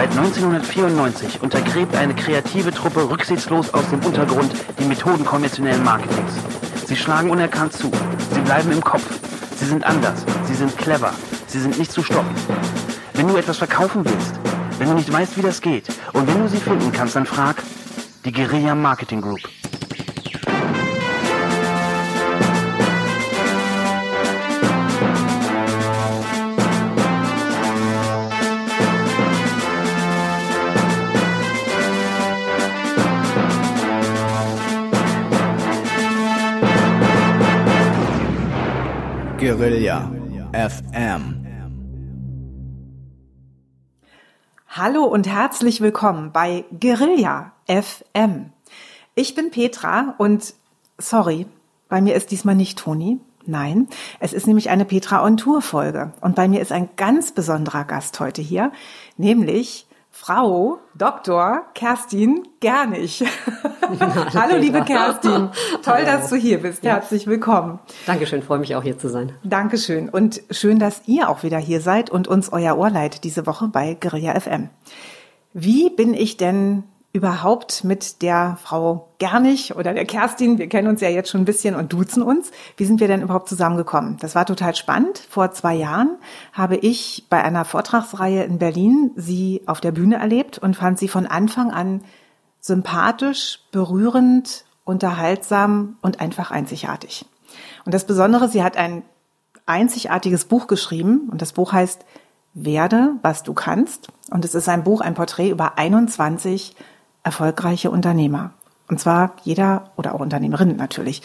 Seit 1994 untergräbt eine kreative Truppe rücksichtslos aus dem Untergrund die Methoden konventionellen Marketings. Sie schlagen unerkannt zu. Sie bleiben im Kopf. Sie sind anders. Sie sind clever. Sie sind nicht zu stoppen. Wenn du etwas verkaufen willst, wenn du nicht weißt, wie das geht und wenn du sie finden kannst, dann frag die Guerilla Marketing Group. Guerilla FM. Hallo und herzlich willkommen bei Guerilla FM. Ich bin Petra und sorry, bei mir ist diesmal nicht Toni. Nein, es ist nämlich eine Petra on Tour Folge und bei mir ist ein ganz besonderer Gast heute hier, nämlich Frau Dr. Kerstin Gernig. Hallo, liebe Kerstin. Toll, dass du hier bist. Ja. Herzlich willkommen. Dankeschön, freue mich auch hier zu sein. Dankeschön und schön, dass ihr auch wieder hier seid und uns euer Ohr leiht diese Woche bei Guerilla FM. Wie bin ich denn überhaupt mit der Frau Gernig oder der Kerstin, wir kennen uns ja jetzt schon ein bisschen und duzen uns. Wie sind wir denn überhaupt zusammengekommen? Das war total spannend. Vor zwei Jahren habe ich bei einer Vortragsreihe in Berlin sie auf der Bühne erlebt und fand sie von Anfang an sympathisch, berührend, unterhaltsam und einfach einzigartig. Und das Besondere, sie hat ein einzigartiges Buch geschrieben und das Buch heißt Werde, was du kannst. Und es ist ein Buch, ein Porträt über 21 erfolgreiche Unternehmer. Und zwar jeder oder auch Unternehmerinnen natürlich.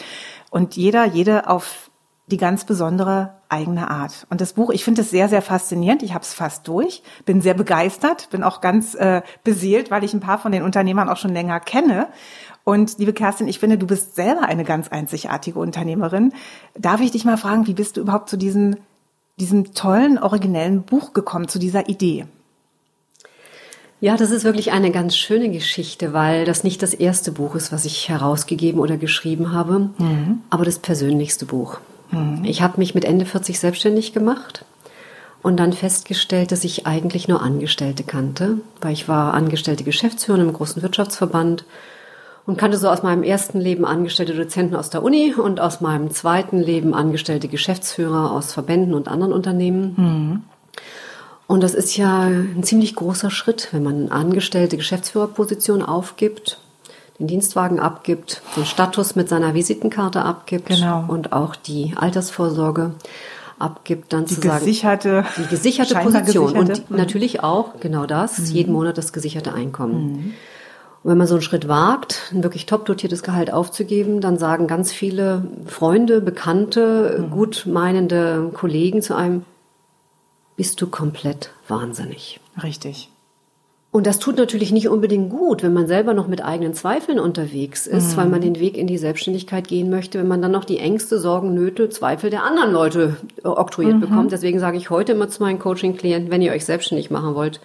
Und jeder, jede auf die ganz besondere eigene Art. Und das Buch, ich finde es sehr, sehr faszinierend. Ich habe es fast durch, bin sehr begeistert, bin auch ganz äh, beseelt, weil ich ein paar von den Unternehmern auch schon länger kenne. Und liebe Kerstin, ich finde, du bist selber eine ganz einzigartige Unternehmerin. Darf ich dich mal fragen, wie bist du überhaupt zu diesem, diesem tollen, originellen Buch gekommen, zu dieser Idee? Ja, das ist wirklich eine ganz schöne Geschichte, weil das nicht das erste Buch ist, was ich herausgegeben oder geschrieben habe, mhm. aber das persönlichste Buch. Mhm. Ich habe mich mit Ende 40 selbstständig gemacht und dann festgestellt, dass ich eigentlich nur Angestellte kannte, weil ich war angestellte Geschäftsführerin im großen Wirtschaftsverband und kannte so aus meinem ersten Leben angestellte Dozenten aus der Uni und aus meinem zweiten Leben angestellte Geschäftsführer aus Verbänden und anderen Unternehmen. Mhm. Und das ist ja ein ziemlich großer Schritt, wenn man eine angestellte Geschäftsführerposition aufgibt, den Dienstwagen abgibt, den Status mit seiner Visitenkarte abgibt genau. und auch die Altersvorsorge abgibt, dann die zu gesicherte, sagen, die gesicherte Position gesicherte. und mhm. natürlich auch genau das, mhm. jeden Monat das gesicherte Einkommen. Mhm. Und wenn man so einen Schritt wagt, ein wirklich top dotiertes Gehalt aufzugeben, dann sagen ganz viele Freunde, Bekannte, mhm. gut meinende Kollegen zu einem, bist du komplett wahnsinnig. Richtig. Und das tut natürlich nicht unbedingt gut, wenn man selber noch mit eigenen Zweifeln unterwegs ist, mhm. weil man den Weg in die Selbstständigkeit gehen möchte, wenn man dann noch die Ängste, Sorgen, Nöte, Zweifel der anderen Leute äh, oktroyiert mhm. bekommt. Deswegen sage ich heute immer zu meinen Coaching-Klienten, wenn ihr euch selbstständig machen wollt,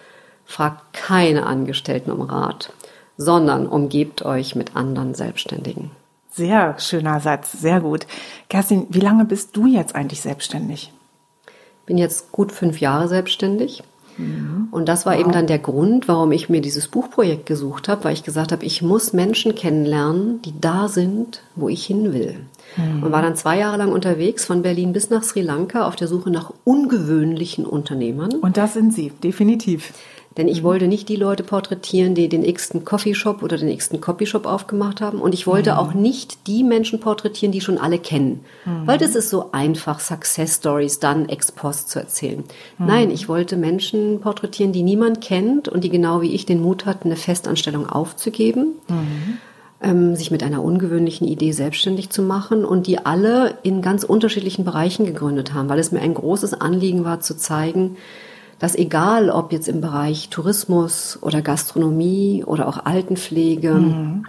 fragt keine Angestellten um Rat, sondern umgebt euch mit anderen Selbstständigen. Sehr schöner Satz, sehr gut. Kerstin, wie lange bist du jetzt eigentlich selbstständig? Bin jetzt gut fünf Jahre selbstständig. Mhm. Und das war wow. eben dann der Grund, warum ich mir dieses Buchprojekt gesucht habe, weil ich gesagt habe, ich muss Menschen kennenlernen, die da sind, wo ich hin will. Mhm. Und war dann zwei Jahre lang unterwegs, von Berlin bis nach Sri Lanka, auf der Suche nach ungewöhnlichen Unternehmern. Und das sind Sie, definitiv. Denn ich mhm. wollte nicht die Leute porträtieren, die den x-ten Coffeeshop oder den x-ten Copyshop aufgemacht haben. Und ich wollte mhm. auch nicht die Menschen porträtieren, die schon alle kennen. Mhm. Weil das ist so einfach, Success Stories dann ex post zu erzählen. Mhm. Nein, ich wollte Menschen porträtieren, die niemand kennt und die genau wie ich den Mut hatten, eine Festanstellung aufzugeben. Mhm. Ähm, sich mit einer ungewöhnlichen Idee selbstständig zu machen und die alle in ganz unterschiedlichen Bereichen gegründet haben, weil es mir ein großes Anliegen war zu zeigen, dass egal ob jetzt im Bereich Tourismus oder Gastronomie oder auch Altenpflege, mhm.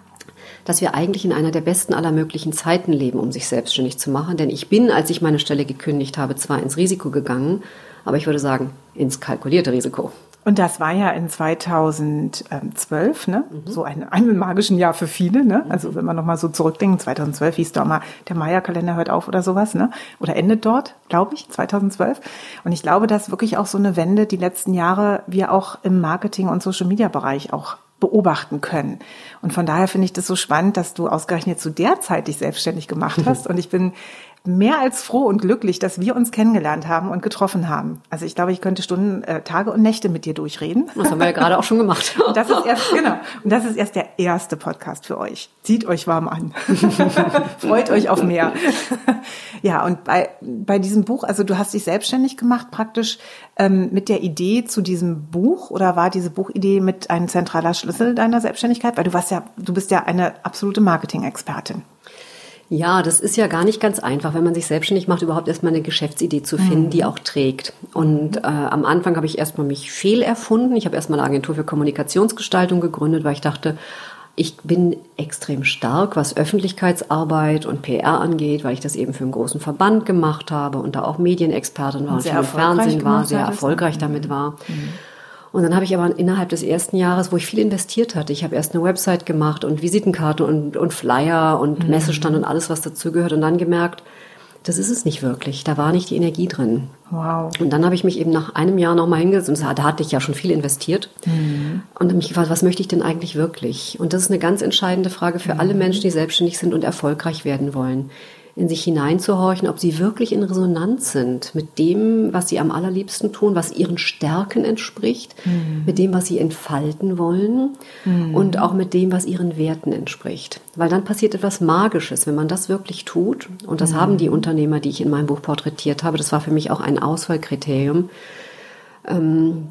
dass wir eigentlich in einer der besten aller möglichen Zeiten leben, um sich selbstständig zu machen. Denn ich bin, als ich meine Stelle gekündigt habe, zwar ins Risiko gegangen, aber ich würde sagen, ins kalkulierte Risiko. Und das war ja in 2012, ne? Mhm. So ein, ein magischen Jahr für viele, ne? Also wenn man nochmal so zurückdenkt, 2012 hieß doch mal, der Maya-Kalender hört auf oder sowas, ne? Oder endet dort, glaube ich, 2012. Und ich glaube, dass wirklich auch so eine Wende die letzten Jahre wir auch im Marketing- und Social-Media-Bereich auch beobachten können. Und von daher finde ich das so spannend, dass du ausgerechnet zu der Zeit dich selbstständig gemacht hast. Und ich bin mehr als froh und glücklich, dass wir uns kennengelernt haben und getroffen haben. Also ich glaube, ich könnte Stunden, äh, Tage und Nächte mit dir durchreden. Das haben wir ja gerade auch schon gemacht. Und das ist erst, genau. Und das ist erst der erste Podcast für euch. Zieht euch warm an. Freut euch auf mehr. ja, und bei, bei diesem Buch, also du hast dich selbstständig gemacht praktisch ähm, mit der Idee zu diesem Buch oder war diese Buchidee mit ein zentraler Schlüssel deiner Selbstständigkeit? Weil du warst ja, du bist ja eine absolute Marketing-Expertin. Ja, das ist ja gar nicht ganz einfach, wenn man sich selbstständig macht, überhaupt erstmal eine Geschäftsidee zu finden, mhm. die auch trägt. Und äh, am Anfang habe ich erstmal mich fehl erfunden. Ich habe erstmal eine Agentur für Kommunikationsgestaltung gegründet, weil ich dachte, ich bin extrem stark, was Öffentlichkeitsarbeit und PR angeht, weil ich das eben für einen großen Verband gemacht habe und da auch Medienexpertin war und, und viel im Fernsehen war, sehr erfolgreich damit war. Mhm. Und dann habe ich aber innerhalb des ersten Jahres, wo ich viel investiert hatte, ich habe erst eine Website gemacht und Visitenkarte und, und Flyer und mhm. Messestand und alles, was dazugehört und dann gemerkt, das ist es nicht wirklich. Da war nicht die Energie drin. Wow. Und dann habe ich mich eben nach einem Jahr nochmal hingesetzt und da hatte ich ja schon viel investiert mhm. und habe mich gefragt, was möchte ich denn eigentlich wirklich? Und das ist eine ganz entscheidende Frage für mhm. alle Menschen, die selbstständig sind und erfolgreich werden wollen in sich hineinzuhorchen, ob sie wirklich in Resonanz sind mit dem, was sie am allerliebsten tun, was ihren Stärken entspricht, mhm. mit dem, was sie entfalten wollen mhm. und auch mit dem, was ihren Werten entspricht. Weil dann passiert etwas Magisches, wenn man das wirklich tut. Und das mhm. haben die Unternehmer, die ich in meinem Buch porträtiert habe. Das war für mich auch ein Auswahlkriterium. Ähm,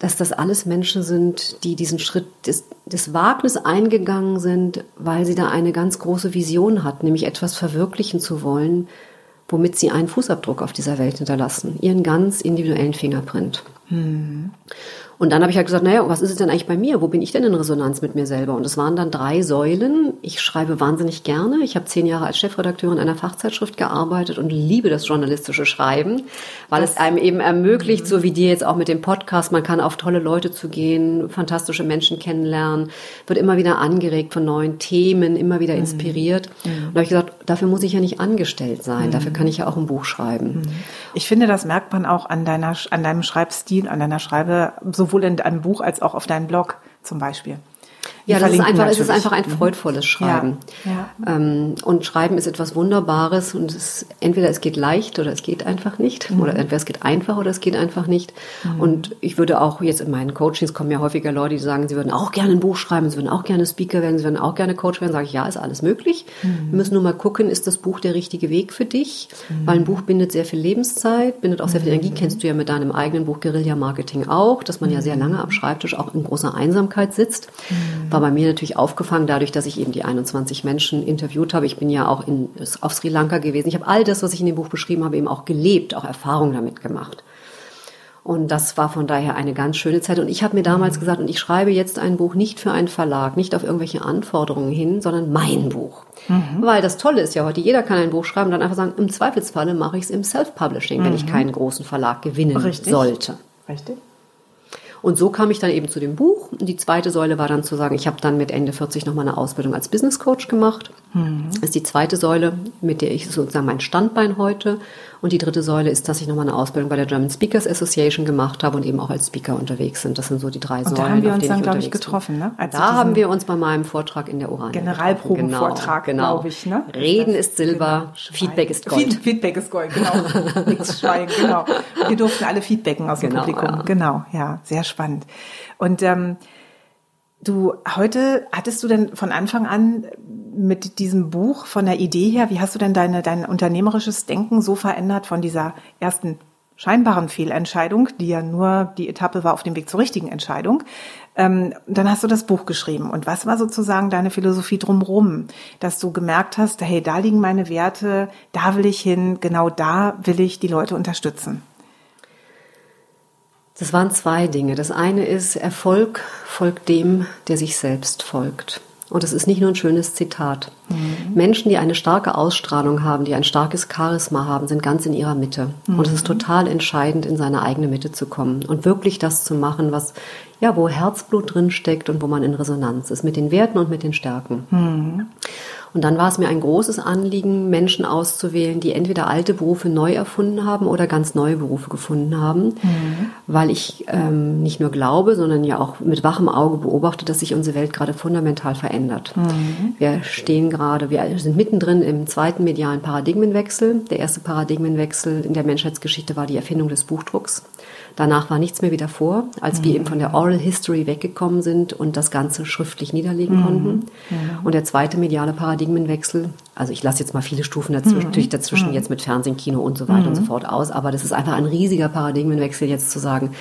dass das alles Menschen sind, die diesen Schritt des, des Wagnis eingegangen sind, weil sie da eine ganz große Vision hat, nämlich etwas verwirklichen zu wollen, womit sie einen Fußabdruck auf dieser Welt hinterlassen, ihren ganz individuellen Fingerprint. Mhm. Und dann habe ich halt gesagt, naja, was ist es denn eigentlich bei mir? Wo bin ich denn in Resonanz mit mir selber? Und es waren dann drei Säulen. Ich schreibe wahnsinnig gerne. Ich habe zehn Jahre als Chefredakteurin einer Fachzeitschrift gearbeitet und liebe das journalistische Schreiben, weil das es einem eben ermöglicht, so wie dir jetzt auch mit dem Podcast, man kann auf tolle Leute zugehen, fantastische Menschen kennenlernen, wird immer wieder angeregt von neuen Themen, immer wieder mhm. inspiriert. Mhm. Und da habe ich gesagt, dafür muss ich ja nicht angestellt sein, mhm. dafür kann ich ja auch ein Buch schreiben. Mhm. Ich finde, das merkt man auch an deiner, an deinem Schreibstil, an deiner Schreibe, sowohl in einem Buch als auch auf deinem Blog zum Beispiel. Ja, das ist einfach, es ist einfach ein mhm. freudvolles Schreiben. Ja, ja. Ähm, und Schreiben ist etwas Wunderbares und es, entweder es geht leicht oder es geht einfach nicht. Mhm. Oder entweder es geht einfach oder es geht einfach nicht. Mhm. Und ich würde auch jetzt in meinen Coachings kommen ja häufiger Leute, die sagen, sie würden auch gerne ein Buch schreiben, sie würden auch gerne Speaker werden, sie würden auch gerne Coach werden. Sage ich, ja, ist alles möglich. Mhm. Wir müssen nur mal gucken, ist das Buch der richtige Weg für dich? Mhm. Weil ein Buch bindet sehr viel Lebenszeit, bindet auch sehr viel Energie. Kennst du ja mit deinem eigenen Buch Guerilla Marketing auch, dass man ja sehr lange am Schreibtisch auch in großer Einsamkeit sitzt. War bei mir natürlich aufgefangen, dadurch, dass ich eben die 21 Menschen interviewt habe. Ich bin ja auch in, auf Sri Lanka gewesen. Ich habe all das, was ich in dem Buch beschrieben habe, eben auch gelebt, auch Erfahrungen damit gemacht. Und das war von daher eine ganz schöne Zeit. Und ich habe mir damals mhm. gesagt, und ich schreibe jetzt ein Buch nicht für einen Verlag, nicht auf irgendwelche Anforderungen hin, sondern mein Buch. Mhm. Weil das Tolle ist ja heute, jeder kann ein Buch schreiben und dann einfach sagen, im Zweifelsfalle mache ich es im Self-Publishing, mhm. wenn ich mhm. keinen großen Verlag gewinnen Richtig. sollte. Richtig. Und so kam ich dann eben zu dem Buch. Und die zweite Säule war dann zu sagen, ich habe dann mit Ende 40 nochmal eine Ausbildung als Business Coach gemacht. Mhm. Das ist die zweite Säule, mit der ich sozusagen mein Standbein heute. Und die dritte Säule ist, dass ich nochmal eine Ausbildung bei der German Speakers Association gemacht habe und eben auch als Speaker unterwegs sind. Das sind so die drei und Säulen. Da haben wir uns dann, glaube ich, getroffen, ne? Als da haben wir uns bei meinem Vortrag in der Uran. Generalprobenvortrag, genau, genau. glaube ich, ne? Reden ist Silber, genau. Feedback ist Gold. Feedback ist Gold, genau. Nichts schweigen, genau. Wir durften alle feedbacken aus dem genau, Publikum. Ja. Genau, ja, sehr spannend. Und ähm, Du, heute hattest du denn von Anfang an mit diesem Buch von der Idee her, wie hast du denn deine, dein unternehmerisches Denken so verändert von dieser ersten scheinbaren Fehlentscheidung, die ja nur die Etappe war auf dem Weg zur richtigen Entscheidung. Ähm, dann hast du das Buch geschrieben. Und was war sozusagen deine Philosophie drumherum, dass du gemerkt hast, hey, da liegen meine Werte, da will ich hin, genau da will ich die Leute unterstützen? Das waren zwei Dinge. Das eine ist, Erfolg folgt dem, der sich selbst folgt. Und es ist nicht nur ein schönes Zitat. Mhm. Menschen, die eine starke Ausstrahlung haben, die ein starkes Charisma haben, sind ganz in ihrer Mitte. Mhm. Und es ist total entscheidend, in seine eigene Mitte zu kommen und wirklich das zu machen, was ja, wo Herzblut drin steckt und wo man in Resonanz ist mit den Werten und mit den Stärken. Mhm. Und dann war es mir ein großes Anliegen, Menschen auszuwählen, die entweder alte Berufe neu erfunden haben oder ganz neue Berufe gefunden haben, mhm. weil ich ähm, nicht nur glaube, sondern ja auch mit wachem Auge beobachte, dass sich unsere Welt gerade fundamental verändert. Mhm. Wir stehen gerade, wir sind mittendrin im zweiten medialen Paradigmenwechsel. Der erste Paradigmenwechsel in der Menschheitsgeschichte war die Erfindung des Buchdrucks. Danach war nichts mehr wieder vor, als mhm. wir eben von der Oral History weggekommen sind und das Ganze schriftlich niederlegen mhm. konnten. Mhm. Und der zweite mediale Paradigmenwechsel, also ich lasse jetzt mal viele Stufen dazwischen, natürlich mhm. dazwischen mhm. jetzt mit Fernsehen, Kino und so weiter und so fort aus, aber das ist einfach ein riesiger Paradigmenwechsel jetzt zu sagen,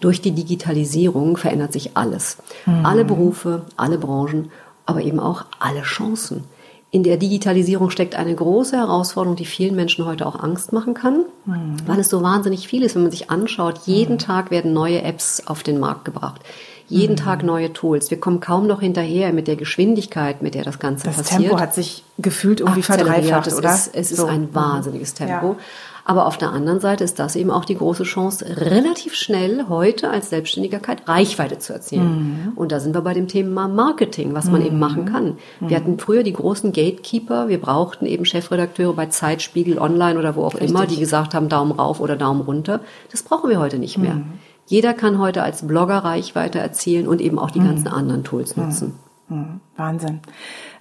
durch die Digitalisierung verändert sich alles. Alle Berufe, alle Branchen, aber eben auch alle Chancen in der Digitalisierung steckt eine große Herausforderung, die vielen Menschen heute auch Angst machen kann, mhm. weil es so wahnsinnig viel ist, wenn man sich anschaut. Jeden mhm. Tag werden neue Apps auf den Markt gebracht. Jeden mhm. Tag neue Tools. Wir kommen kaum noch hinterher mit der Geschwindigkeit, mit der das Ganze das passiert. Das Tempo hat sich gefühlt irgendwie verdreifacht, oder? Es ist, es so. ist ein wahnsinniges Tempo. Ja. Aber auf der anderen Seite ist das eben auch die große Chance, relativ schnell heute als Selbstständigkeit Reichweite zu erzielen. Mhm. Und da sind wir bei dem Thema Marketing, was man mhm. eben machen kann. Wir hatten früher die großen Gatekeeper. Wir brauchten eben Chefredakteure bei Zeitspiegel Online oder wo auch Richtig. immer, die gesagt haben, Daumen rauf oder Daumen runter. Das brauchen wir heute nicht mehr. Mhm. Jeder kann heute als Blogger Reichweite erzielen und eben auch die ganzen mhm. anderen Tools mhm. nutzen. Mhm. Wahnsinn.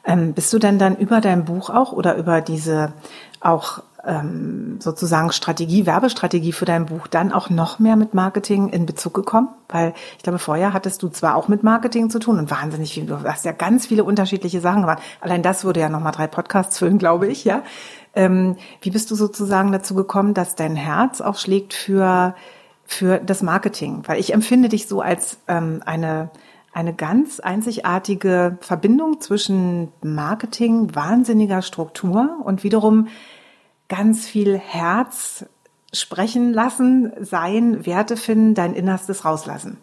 Ähm, bist du denn dann über dein Buch auch oder über diese auch ähm, sozusagen Strategie, Werbestrategie für dein Buch dann auch noch mehr mit Marketing in Bezug gekommen? Weil ich glaube, vorher hattest du zwar auch mit Marketing zu tun und wahnsinnig viel, du hast ja ganz viele unterschiedliche Sachen gemacht. Allein das würde ja nochmal drei Podcasts füllen, glaube ich, ja. Ähm, wie bist du sozusagen dazu gekommen, dass dein Herz auch schlägt für, für das Marketing? Weil ich empfinde dich so als ähm, eine, eine ganz einzigartige Verbindung zwischen Marketing, wahnsinniger Struktur und wiederum ganz viel Herz sprechen lassen, sein, Werte finden, dein Innerstes rauslassen.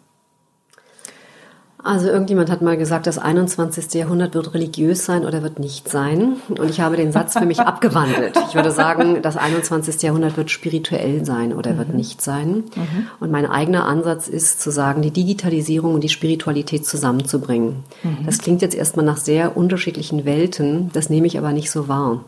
Also irgendjemand hat mal gesagt, das 21. Jahrhundert wird religiös sein oder wird nicht sein. Und ich habe den Satz für mich abgewandelt. Ich würde sagen, das 21. Jahrhundert wird spirituell sein oder mhm. wird nicht sein. Mhm. Und mein eigener Ansatz ist zu sagen, die Digitalisierung und die Spiritualität zusammenzubringen. Mhm. Das klingt jetzt erstmal nach sehr unterschiedlichen Welten, das nehme ich aber nicht so wahr.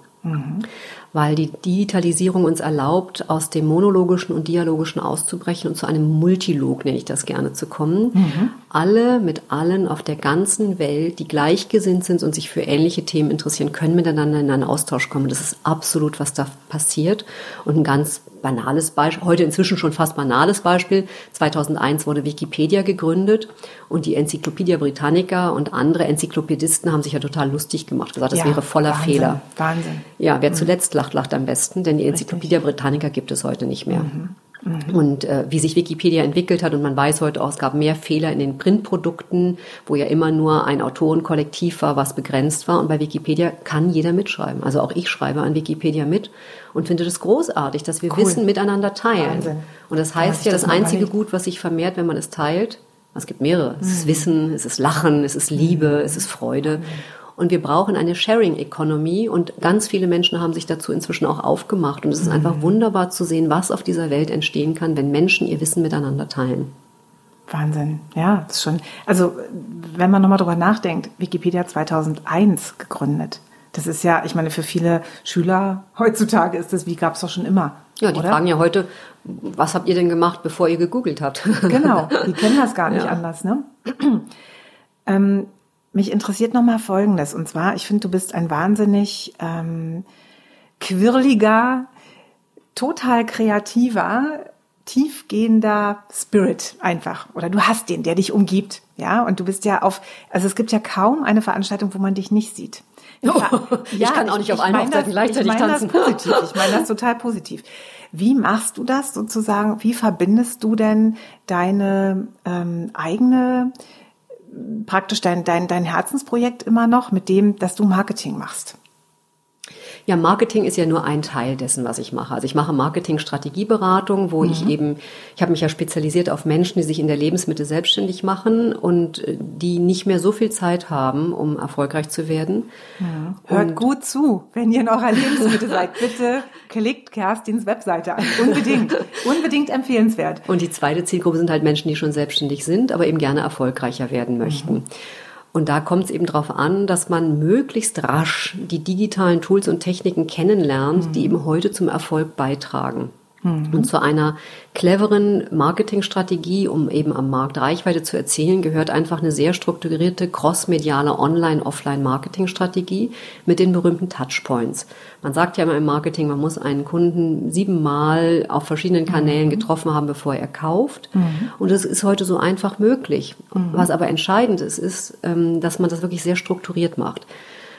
Weil die Digitalisierung uns erlaubt, aus dem monologischen und dialogischen auszubrechen und zu einem Multilog, nenne ich das gerne, zu kommen. Mhm. Alle mit allen auf der ganzen Welt, die gleichgesinnt sind und sich für ähnliche Themen interessieren, können miteinander in einen Austausch kommen. Das ist absolut, was da passiert. Und ein ganz banales Beispiel, heute inzwischen schon fast banales Beispiel. 2001 wurde Wikipedia gegründet und die Enzyklopädia Britannica und andere Enzyklopädisten haben sich ja total lustig gemacht, gesagt, das ja, wäre voller Wahnsinn, Fehler. Wahnsinn. Ja, wer mhm. zuletzt lacht, lacht am besten, denn die Enzyklopädia Britannica gibt es heute nicht mehr. Mhm. Mhm. Und äh, wie sich Wikipedia entwickelt hat und man weiß heute auch, es gab mehr Fehler in den Printprodukten, wo ja immer nur ein Autorenkollektiv war, was begrenzt war. Und bei Wikipedia kann jeder mitschreiben. Also auch ich schreibe an Wikipedia mit und finde das großartig, dass wir cool. Wissen miteinander teilen. Wahnsinn. Und das heißt ja, das, das einzige Gut, was sich vermehrt, wenn man es teilt, es gibt mehrere. Es ist mhm. Wissen, es ist Lachen, es ist Liebe, mhm. es ist Freude. Und wir brauchen eine Sharing Economy und ganz viele Menschen haben sich dazu inzwischen auch aufgemacht. Und es ist einfach wunderbar zu sehen, was auf dieser Welt entstehen kann, wenn Menschen ihr Wissen miteinander teilen. Wahnsinn, ja, das ist schon. Also, wenn man nochmal drüber nachdenkt, Wikipedia 2001 gegründet. Das ist ja, ich meine, für viele Schüler heutzutage ist das, wie gab es doch schon immer. Ja, die oder? fragen ja heute, was habt ihr denn gemacht, bevor ihr gegoogelt habt? Genau, die kennen das gar nicht ja. anders, ne? ähm, mich interessiert nochmal Folgendes. Und zwar, ich finde, du bist ein wahnsinnig ähm, quirliger, total kreativer, tiefgehender Spirit einfach. Oder du hast den, der dich umgibt. Ja, und du bist ja auf, also es gibt ja kaum eine Veranstaltung, wo man dich nicht sieht. Oh, ich ja, kann auch nicht ich, auf allen Hochzeiten gleichzeitig ich mein tanzen. Das positiv. Ich meine das total positiv. Wie machst du das sozusagen? Wie verbindest du denn deine ähm, eigene praktisch dein, dein, dein Herzensprojekt immer noch mit dem, dass du Marketing machst? Ja, Marketing ist ja nur ein Teil dessen, was ich mache. Also ich mache Marketing-Strategieberatung, wo mhm. ich eben, ich habe mich ja spezialisiert auf Menschen, die sich in der Lebensmittel selbstständig machen und äh, die nicht mehr so viel Zeit haben, um erfolgreich zu werden. Ja. Hört gut zu, wenn ihr in eurer Lebensmittel seid. Bitte klickt Kerstins Webseite an. Unbedingt, unbedingt empfehlenswert. Und die zweite Zielgruppe sind halt Menschen, die schon selbstständig sind, aber eben gerne erfolgreicher werden möchten. Mhm. Und da kommt es eben darauf an, dass man möglichst rasch die digitalen Tools und Techniken kennenlernt, mhm. die eben heute zum Erfolg beitragen. Mhm. Und zu einer cleveren Marketingstrategie, um eben am Markt Reichweite zu erzielen, gehört einfach eine sehr strukturierte crossmediale Online-Offline-Marketingstrategie mit den berühmten Touchpoints. Man sagt ja immer im Marketing, man muss einen Kunden siebenmal auf verschiedenen Kanälen mhm. getroffen haben, bevor er kauft. Mhm. Und das ist heute so einfach möglich. Mhm. Was aber entscheidend ist, ist, ähm, dass man das wirklich sehr strukturiert macht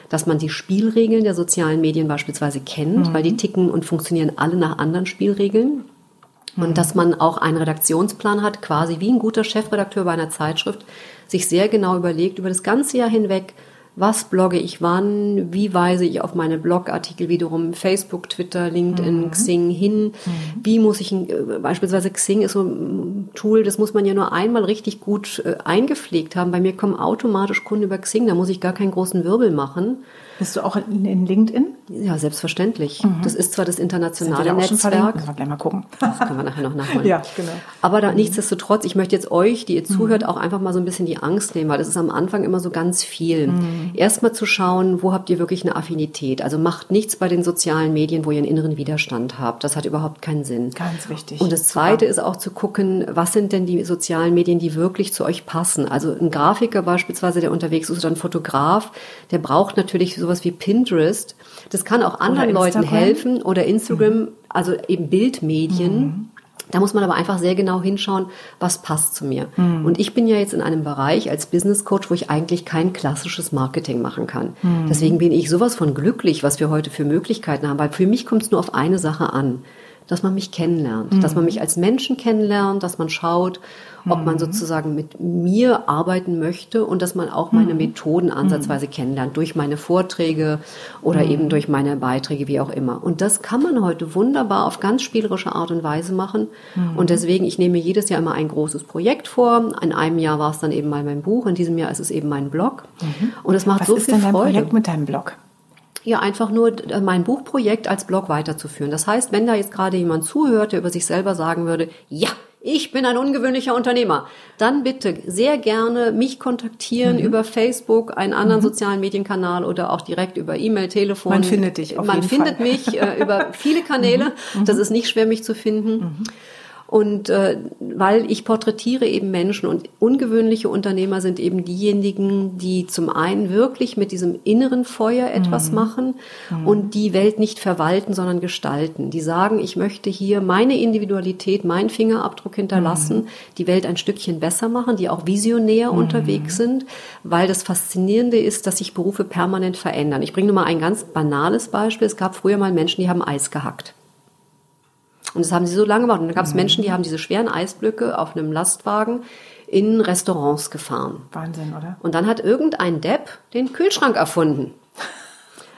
dass man die Spielregeln der sozialen Medien beispielsweise kennt, mhm. weil die ticken und funktionieren alle nach anderen Spielregeln. Und mhm. dass man auch einen Redaktionsplan hat, quasi wie ein guter Chefredakteur bei einer Zeitschrift, sich sehr genau überlegt über das ganze Jahr hinweg, was blogge ich wann, wie weise ich auf meine Blogartikel wiederum Facebook, Twitter, LinkedIn, mhm. Xing hin, mhm. wie muss ich, äh, beispielsweise Xing ist so ein Tool, das muss man ja nur einmal richtig gut äh, eingepflegt haben. Bei mir kommen automatisch Kunden über Xing, da muss ich gar keinen großen Wirbel machen. Bist du auch in, in LinkedIn? Ja, selbstverständlich. Mhm. Das ist zwar das internationale Netzwerk. Können wir gleich mal gucken. Das können wir nachher noch nachholen. ja, genau. Aber da, nichtsdestotrotz, ich möchte jetzt euch, die ihr zuhört, mhm. auch einfach mal so ein bisschen die Angst nehmen, weil das ist am Anfang immer so ganz viel. Mhm. Erstmal zu schauen, wo habt ihr wirklich eine Affinität? Also macht nichts bei den sozialen Medien, wo ihr einen inneren Widerstand habt. Das hat überhaupt keinen Sinn. Ganz wichtig. Und das Zweite Super. ist auch zu gucken, was sind denn die sozialen Medien, die wirklich zu euch passen? Also ein Grafiker beispielsweise, der unterwegs ist, oder ein Fotograf, der braucht natürlich sowas wie Pinterest. Das kann auch anderen Leuten helfen oder Instagram, mhm. also eben Bildmedien. Mhm. Da muss man aber einfach sehr genau hinschauen, was passt zu mir. Mhm. Und ich bin ja jetzt in einem Bereich als Business Coach, wo ich eigentlich kein klassisches Marketing machen kann. Mhm. Deswegen bin ich sowas von glücklich, was wir heute für Möglichkeiten haben, weil für mich kommt es nur auf eine Sache an dass man mich kennenlernt, mhm. dass man mich als Menschen kennenlernt, dass man schaut, ob man mhm. sozusagen mit mir arbeiten möchte und dass man auch meine mhm. Methoden ansatzweise mhm. kennenlernt, durch meine Vorträge oder eben durch meine Beiträge, wie auch immer. Und das kann man heute wunderbar auf ganz spielerische Art und Weise machen. Und deswegen, ich nehme jedes Jahr immer ein großes Projekt vor. In einem Jahr war es dann eben mal mein Buch, in diesem Jahr ist es eben mein Blog. Und es macht Was so ist viel denn dein Freude. Projekt mit deinem Blog? Ja einfach nur mein Buchprojekt als Blog weiterzuführen. Das heißt, wenn da jetzt gerade jemand zuhört, der über sich selber sagen würde, ja, ich bin ein ungewöhnlicher Unternehmer, dann bitte sehr gerne mich kontaktieren mhm. über Facebook, einen anderen mhm. sozialen Medienkanal oder auch direkt über E-Mail, Telefon. Man findet dich auf Man findet Fall. mich äh, über viele Kanäle. Mhm. Das ist nicht schwer, mich zu finden. Und äh, weil ich porträtiere eben Menschen und ungewöhnliche Unternehmer sind eben diejenigen, die zum einen wirklich mit diesem inneren Feuer etwas mhm. machen mhm. und die Welt nicht verwalten, sondern gestalten. Die sagen, ich möchte hier meine Individualität, meinen Fingerabdruck hinterlassen, mhm. die Welt ein Stückchen besser machen, die auch visionär mhm. unterwegs sind, weil das Faszinierende ist, dass sich Berufe permanent verändern. Ich bringe nur mal ein ganz banales Beispiel. Es gab früher mal Menschen, die haben Eis gehackt. Und das haben sie so lange gemacht. Und dann gab es mhm. Menschen, die haben diese schweren Eisblöcke auf einem Lastwagen in Restaurants gefahren. Wahnsinn, oder? Und dann hat irgendein Depp den Kühlschrank erfunden.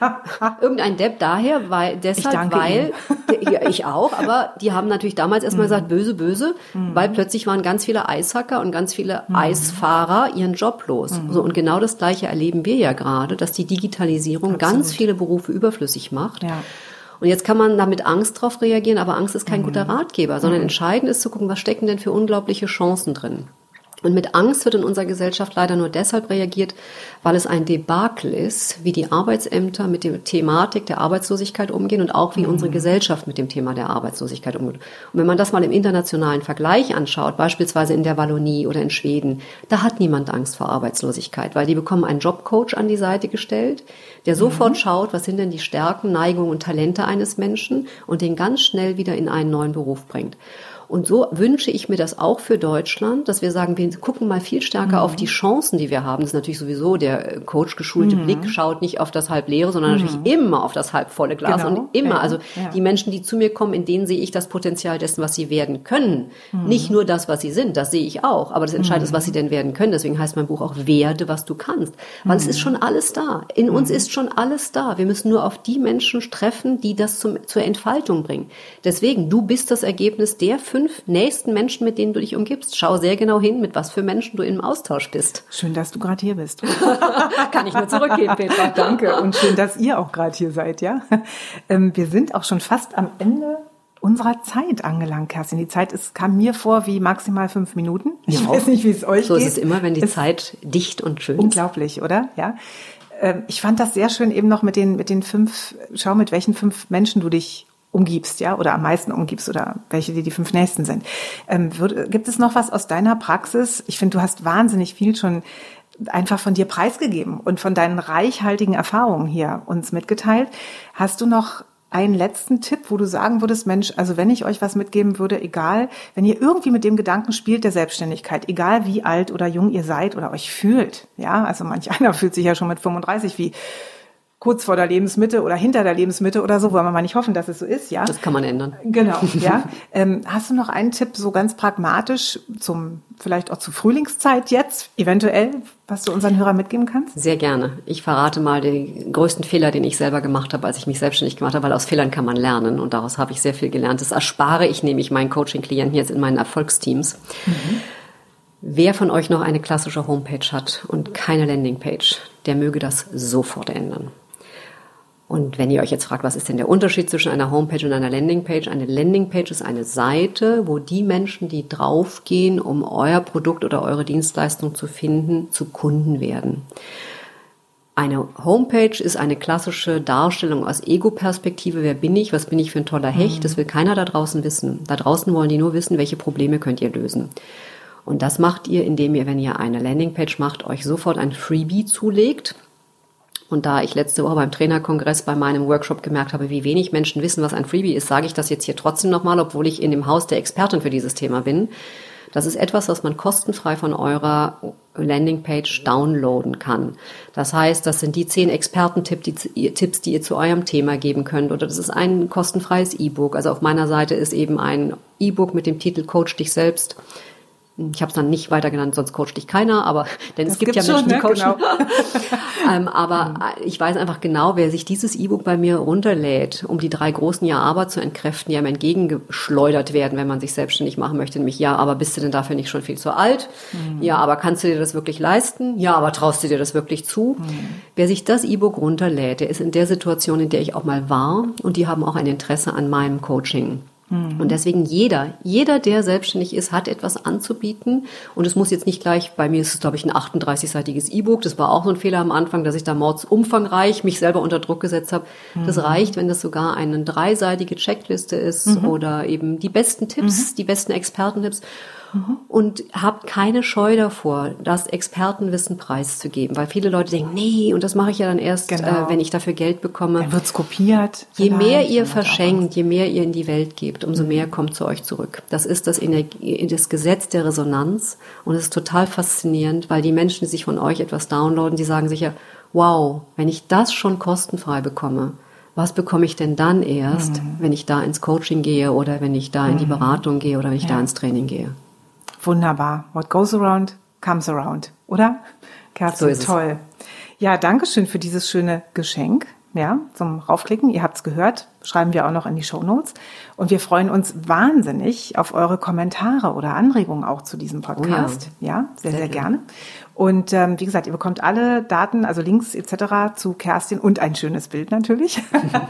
irgendein Depp daher, weil deshalb, ich weil ja, ich auch, aber die haben natürlich damals erstmal mhm. gesagt böse böse, mhm. weil plötzlich waren ganz viele Eishacker und ganz viele mhm. Eisfahrer ihren Job los. Mhm. So und genau das gleiche erleben wir ja gerade, dass die Digitalisierung Absolut. ganz viele Berufe überflüssig macht. Ja. Und jetzt kann man da mit Angst drauf reagieren, aber Angst ist kein mhm. guter Ratgeber, sondern mhm. entscheidend ist zu gucken, was stecken denn für unglaubliche Chancen drin. Und mit Angst wird in unserer Gesellschaft leider nur deshalb reagiert, weil es ein Debakel ist, wie die Arbeitsämter mit der Thematik der Arbeitslosigkeit umgehen und auch wie mhm. unsere Gesellschaft mit dem Thema der Arbeitslosigkeit umgeht. Und wenn man das mal im internationalen Vergleich anschaut, beispielsweise in der Wallonie oder in Schweden, da hat niemand Angst vor Arbeitslosigkeit, weil die bekommen einen Jobcoach an die Seite gestellt, der sofort mhm. schaut, was sind denn die Stärken, Neigungen und Talente eines Menschen und den ganz schnell wieder in einen neuen Beruf bringt. Und so wünsche ich mir das auch für Deutschland, dass wir sagen, wir gucken mal viel stärker mhm. auf die Chancen, die wir haben. Das ist natürlich sowieso der Coach geschulte mhm. Blick, schaut nicht auf das Halbleere, sondern natürlich mhm. immer auf das halbvolle Glas genau. und immer. Ja. Also ja. die Menschen, die zu mir kommen, in denen sehe ich das Potenzial dessen, was sie werden können. Mhm. Nicht nur das, was sie sind, das sehe ich auch. Aber das Entscheidende ist, was sie denn werden können. Deswegen heißt mein Buch auch Werde, was du kannst. Weil es ist schon alles da. In uns ist schon alles da. Wir müssen nur auf die Menschen treffen, die das zum, zur Entfaltung bringen. Deswegen, du bist das Ergebnis der fünf nächsten Menschen, mit denen du dich umgibst. Schau sehr genau hin, mit was für Menschen du im Austausch bist. Schön, dass du gerade hier bist. Kann ich nur zurückgeben, Petra. Danke und schön, dass ihr auch gerade hier seid, ja. Ähm, wir sind auch schon fast am Ende unserer Zeit angelangt, Kerstin. Die Zeit ist, kam mir vor wie maximal fünf Minuten. Ich ja, weiß nicht, wie es euch so geht. So ist es immer, wenn die ist Zeit dicht und schön unglaublich, ist. Unglaublich, oder? Ja. Ähm, ich fand das sehr schön eben noch mit den, mit den fünf, schau, mit welchen fünf Menschen du dich umgibst, ja, oder am meisten umgibst oder welche dir die fünf nächsten sind. Ähm, wird, gibt es noch was aus deiner Praxis? Ich finde, du hast wahnsinnig viel schon einfach von dir preisgegeben und von deinen reichhaltigen Erfahrungen hier uns mitgeteilt. Hast du noch einen letzten Tipp, wo du sagen würdest, Mensch, also wenn ich euch was mitgeben würde, egal, wenn ihr irgendwie mit dem Gedanken spielt der Selbstständigkeit, egal wie alt oder jung ihr seid oder euch fühlt, ja, also manch einer fühlt sich ja schon mit 35 wie kurz vor der Lebensmitte oder hinter der Lebensmitte oder so, wollen wir mal nicht hoffen, dass es so ist, ja. Das kann man ändern. Genau, ja. Ähm, hast du noch einen Tipp, so ganz pragmatisch zum, vielleicht auch zur Frühlingszeit jetzt, eventuell, was du unseren Hörern mitgeben kannst? Sehr gerne. Ich verrate mal den größten Fehler, den ich selber gemacht habe, als ich mich selbstständig gemacht habe, weil aus Fehlern kann man lernen und daraus habe ich sehr viel gelernt. Das erspare ich nämlich meinen Coaching-Klienten jetzt in meinen Erfolgsteams. Mhm. Wer von euch noch eine klassische Homepage hat und keine Landingpage, der möge das sofort ändern. Und wenn ihr euch jetzt fragt, was ist denn der Unterschied zwischen einer Homepage und einer Landingpage? Eine Landingpage ist eine Seite, wo die Menschen, die draufgehen, um euer Produkt oder eure Dienstleistung zu finden, zu Kunden werden. Eine Homepage ist eine klassische Darstellung aus Ego-Perspektive. Wer bin ich? Was bin ich für ein toller Hecht? Mhm. Das will keiner da draußen wissen. Da draußen wollen die nur wissen, welche Probleme könnt ihr lösen. Und das macht ihr, indem ihr, wenn ihr eine Landingpage macht, euch sofort ein Freebie zulegt. Und da ich letzte Woche beim Trainerkongress bei meinem Workshop gemerkt habe, wie wenig Menschen wissen, was ein Freebie ist, sage ich das jetzt hier trotzdem nochmal, obwohl ich in dem Haus der Expertin für dieses Thema bin. Das ist etwas, was man kostenfrei von eurer Landingpage downloaden kann. Das heißt, das sind die zehn Expertentipps, die ihr zu eurem Thema geben könnt. Oder das ist ein kostenfreies E-Book. Also auf meiner Seite ist eben ein E-Book mit dem Titel Coach dich selbst ich habe es dann nicht weiter genannt, sonst coacht dich keiner, aber denn es gibt ja Menschen, schon, die ne? coachen. Genau. ähm, aber mhm. ich weiß einfach genau, wer sich dieses E-Book bei mir runterlädt, um die drei großen Ja-Aber zu entkräften, die einem entgegengeschleudert werden, wenn man sich selbstständig machen möchte, nämlich ja, aber bist du denn dafür nicht schon viel zu alt? Mhm. Ja, aber kannst du dir das wirklich leisten? Ja, aber traust du dir das wirklich zu? Mhm. Wer sich das E-Book runterlädt, der ist in der Situation, in der ich auch mal war und die haben auch ein Interesse an meinem Coaching. Mhm. Und deswegen jeder, jeder, der selbstständig ist, hat etwas anzubieten. Und es muss jetzt nicht gleich, bei mir ist es, glaube ich, ein 38-seitiges E-Book. Das war auch so ein Fehler am Anfang, dass ich da mordsumfangreich mich selber unter Druck gesetzt habe. Mhm. Das reicht, wenn das sogar eine dreiseitige Checkliste ist mhm. oder eben die besten Tipps, mhm. die besten Expertentipps und habt keine Scheu davor, das Expertenwissen preiszugeben, weil viele Leute denken, nee, und das mache ich ja dann erst, äh, genau. äh, wenn ich dafür Geld bekomme. Dann wird's kopiert. Je mehr ihr verschenkt, je mehr ihr in die Welt gebt, umso mehr kommt zu euch zurück. Das ist das, Energie, das Gesetz der Resonanz und es ist total faszinierend, weil die Menschen, die sich von euch etwas downloaden, die sagen sich ja, wow, wenn ich das schon kostenfrei bekomme, was bekomme ich denn dann erst, mhm. wenn ich da ins Coaching gehe oder wenn ich da in die mhm. Beratung gehe oder wenn ich ja. da ins Training gehe? Wunderbar. What goes around comes around, oder? Kerstin, so toll. Es. Ja, danke schön für dieses schöne Geschenk. Ja, zum Raufklicken. Ihr habt's gehört, schreiben wir auch noch in die Show Notes. Und wir freuen uns wahnsinnig auf eure Kommentare oder Anregungen auch zu diesem Podcast. Oh ja. ja, sehr, sehr, sehr gerne. Und ähm, wie gesagt, ihr bekommt alle Daten, also Links etc. zu Kerstin und ein schönes Bild natürlich,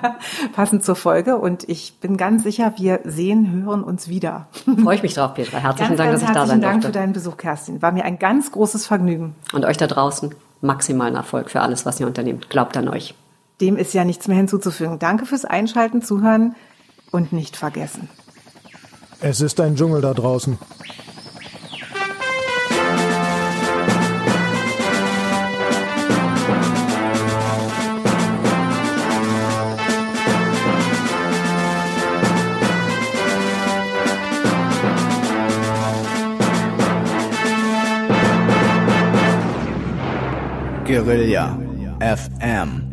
passend zur Folge. Und ich bin ganz sicher, wir sehen, hören uns wieder. Freue ich mich drauf, Petra. Herzlichen ganz, Dank, ganz dass ich da sein durfte. Dank für deinen Besuch, Kerstin. War mir ein ganz großes Vergnügen. Und euch da draußen maximalen Erfolg für alles, was ihr unternehmt. Glaubt an euch. Dem ist ja nichts mehr hinzuzufügen. Danke fürs Einschalten, Zuhören und nicht vergessen. Es ist ein Dschungel da draußen. Guerilla FM